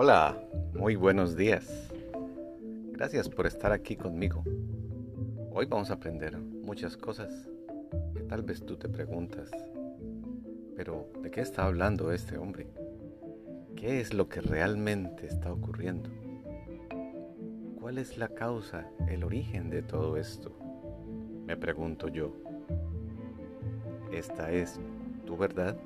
Hola, muy buenos días. Gracias por estar aquí conmigo. Hoy vamos a aprender muchas cosas que tal vez tú te preguntas, pero ¿de qué está hablando este hombre? ¿Qué es lo que realmente está ocurriendo? ¿Cuál es la causa, el origen de todo esto? Me pregunto yo. ¿Esta es tu verdad?